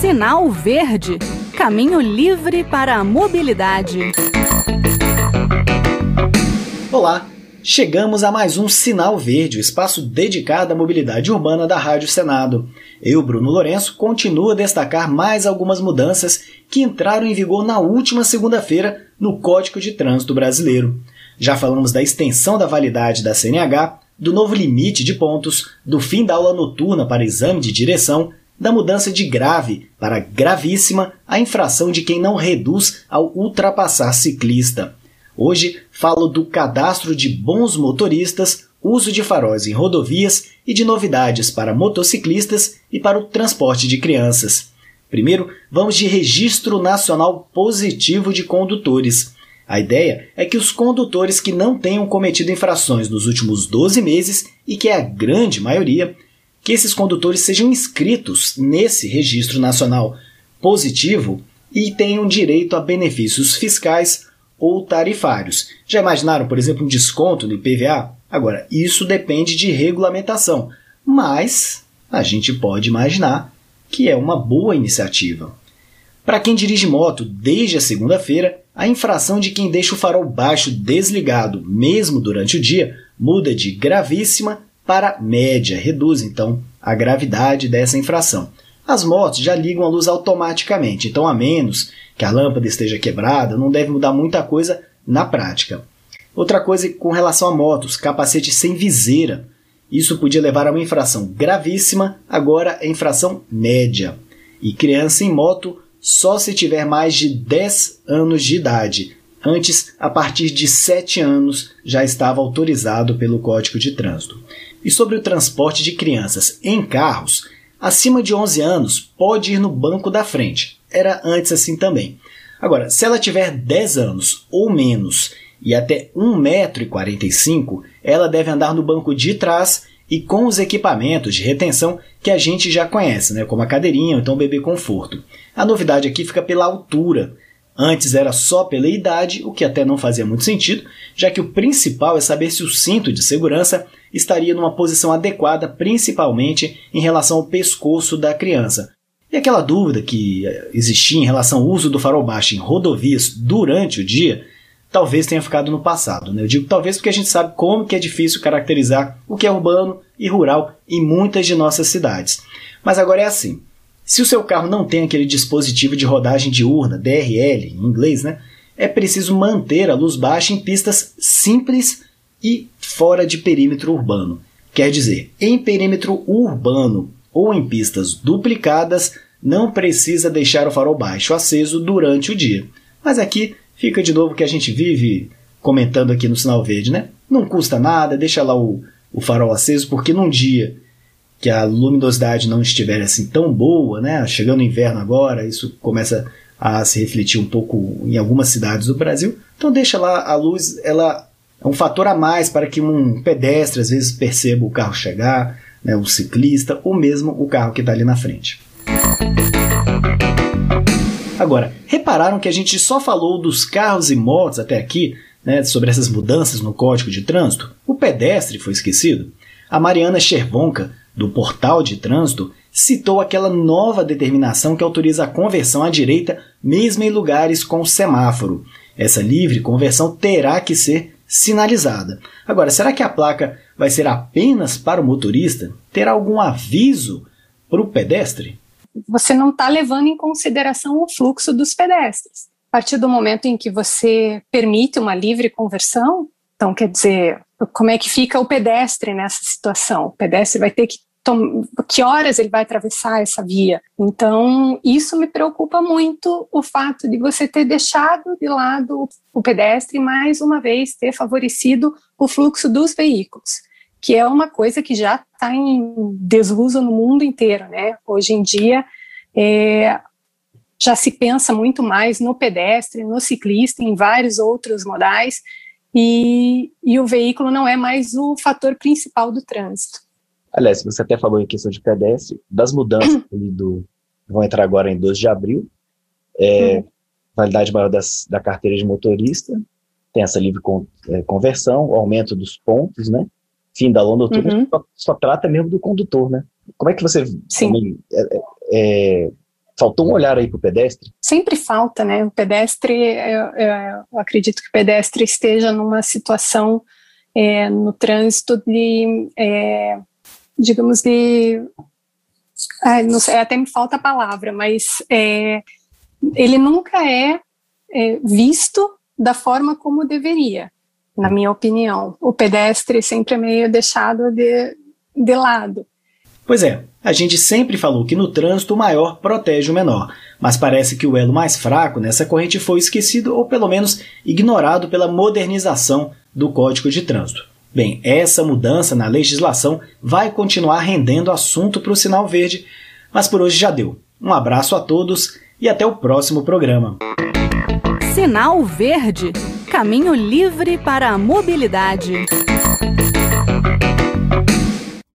Sinal Verde Caminho livre para a mobilidade. Olá, chegamos a mais um Sinal Verde, o espaço dedicado à mobilidade urbana da Rádio Senado. Eu, Bruno Lourenço, continuo a destacar mais algumas mudanças que entraram em vigor na última segunda-feira no Código de Trânsito Brasileiro. Já falamos da extensão da validade da CNH, do novo limite de pontos, do fim da aula noturna para exame de direção, da mudança de grave para gravíssima a infração de quem não reduz ao ultrapassar ciclista. Hoje falo do cadastro de bons motoristas, uso de faróis em rodovias e de novidades para motociclistas e para o transporte de crianças. Primeiro, vamos de Registro Nacional Positivo de Condutores. A ideia é que os condutores que não tenham cometido infrações nos últimos 12 meses, e que é a grande maioria, que esses condutores sejam inscritos nesse registro nacional positivo e tenham direito a benefícios fiscais ou tarifários. Já imaginaram, por exemplo, um desconto no IPVA? Agora, isso depende de regulamentação, mas a gente pode imaginar que é uma boa iniciativa. Para quem dirige moto desde a segunda-feira, a infração de quem deixa o farol baixo desligado, mesmo durante o dia, muda de gravíssima para média, reduz então a gravidade dessa infração. As motos já ligam a luz automaticamente, então a menos que a lâmpada esteja quebrada, não deve mudar muita coisa na prática. Outra coisa com relação a motos, capacete sem viseira. Isso podia levar a uma infração gravíssima, agora é infração média. E criança em moto só se tiver mais de 10 anos de idade. Antes, a partir de 7 anos, já estava autorizado pelo Código de Trânsito. E sobre o transporte de crianças em carros, acima de 11 anos pode ir no banco da frente. Era antes assim também. Agora, se ela tiver 10 anos ou menos e até 1,45m, ela deve andar no banco de trás e com os equipamentos de retenção que a gente já conhece, né, como a cadeirinha ou então o bebê conforto. A novidade aqui fica pela altura. Antes era só pela idade, o que até não fazia muito sentido, já que o principal é saber se o cinto de segurança estaria numa posição adequada, principalmente em relação ao pescoço da criança. E aquela dúvida que eh, existia em relação ao uso do farol baixo em rodovias durante o dia, talvez tenha ficado no passado. Né? Eu digo talvez porque a gente sabe como que é difícil caracterizar o que é urbano e rural em muitas de nossas cidades. Mas agora é assim. Se o seu carro não tem aquele dispositivo de rodagem diurna, DRL em inglês, né, é preciso manter a luz baixa em pistas simples e fora de perímetro urbano. Quer dizer, em perímetro urbano ou em pistas duplicadas, não precisa deixar o farol baixo aceso durante o dia. Mas aqui fica de novo que a gente vive comentando aqui no sinal verde, né? Não custa nada, deixa lá o, o farol aceso, porque num dia que a luminosidade não estiver assim tão boa, né? Chegando o inverno agora, isso começa a se refletir um pouco em algumas cidades do Brasil. Então deixa lá a luz, ela é um fator a mais para que um pedestre às vezes perceba o carro chegar, né, o ciclista ou mesmo o carro que está ali na frente. Agora, repararam que a gente só falou dos carros e motos até aqui, né, sobre essas mudanças no código de trânsito? O pedestre foi esquecido? A Mariana Chervonka, do Portal de Trânsito, citou aquela nova determinação que autoriza a conversão à direita mesmo em lugares com semáforo. Essa livre conversão terá que ser sinalizada. Agora, será que a placa vai ser apenas para o motorista? Terá algum aviso para o pedestre? Você não está levando em consideração o fluxo dos pedestres. A partir do momento em que você permite uma livre conversão, então quer dizer, como é que fica o pedestre nessa situação? O pedestre vai ter que que horas ele vai atravessar essa via. Então, isso me preocupa muito o fato de você ter deixado de lado o pedestre mais uma vez ter favorecido o fluxo dos veículos, que é uma coisa que já está em desuso no mundo inteiro, né? Hoje em dia, é, já se pensa muito mais no pedestre, no ciclista, em vários outros modais, e, e o veículo não é mais o fator principal do trânsito. Aliás, você até falou em questão de pedestre, das mudanças do, vão entrar agora em 12 de abril, é, hum. validade maior das, da carteira de motorista, tem essa livre con, é, conversão, aumento dos pontos, né? Fim da longa noturna, uhum. só, só, trata mesmo do condutor, né? Como é que você. Sim. Também, é, é, é, faltou um olhar aí para o pedestre? Sempre falta, né? O pedestre, eu, eu, acredito que o pedestre esteja numa situação é, no trânsito de, digamos, de. Ah, não sei, até me falta a palavra, mas é, ele nunca é, é visto da forma como deveria, na minha opinião. O pedestre sempre é meio deixado de, de lado. Pois é, a gente sempre falou que no trânsito o maior protege o menor, mas parece que o elo mais fraco nessa corrente foi esquecido ou pelo menos ignorado pela modernização do Código de Trânsito. Bem, essa mudança na legislação vai continuar rendendo assunto para o sinal verde, mas por hoje já deu. Um abraço a todos e até o próximo programa. Sinal Verde Caminho livre para a mobilidade.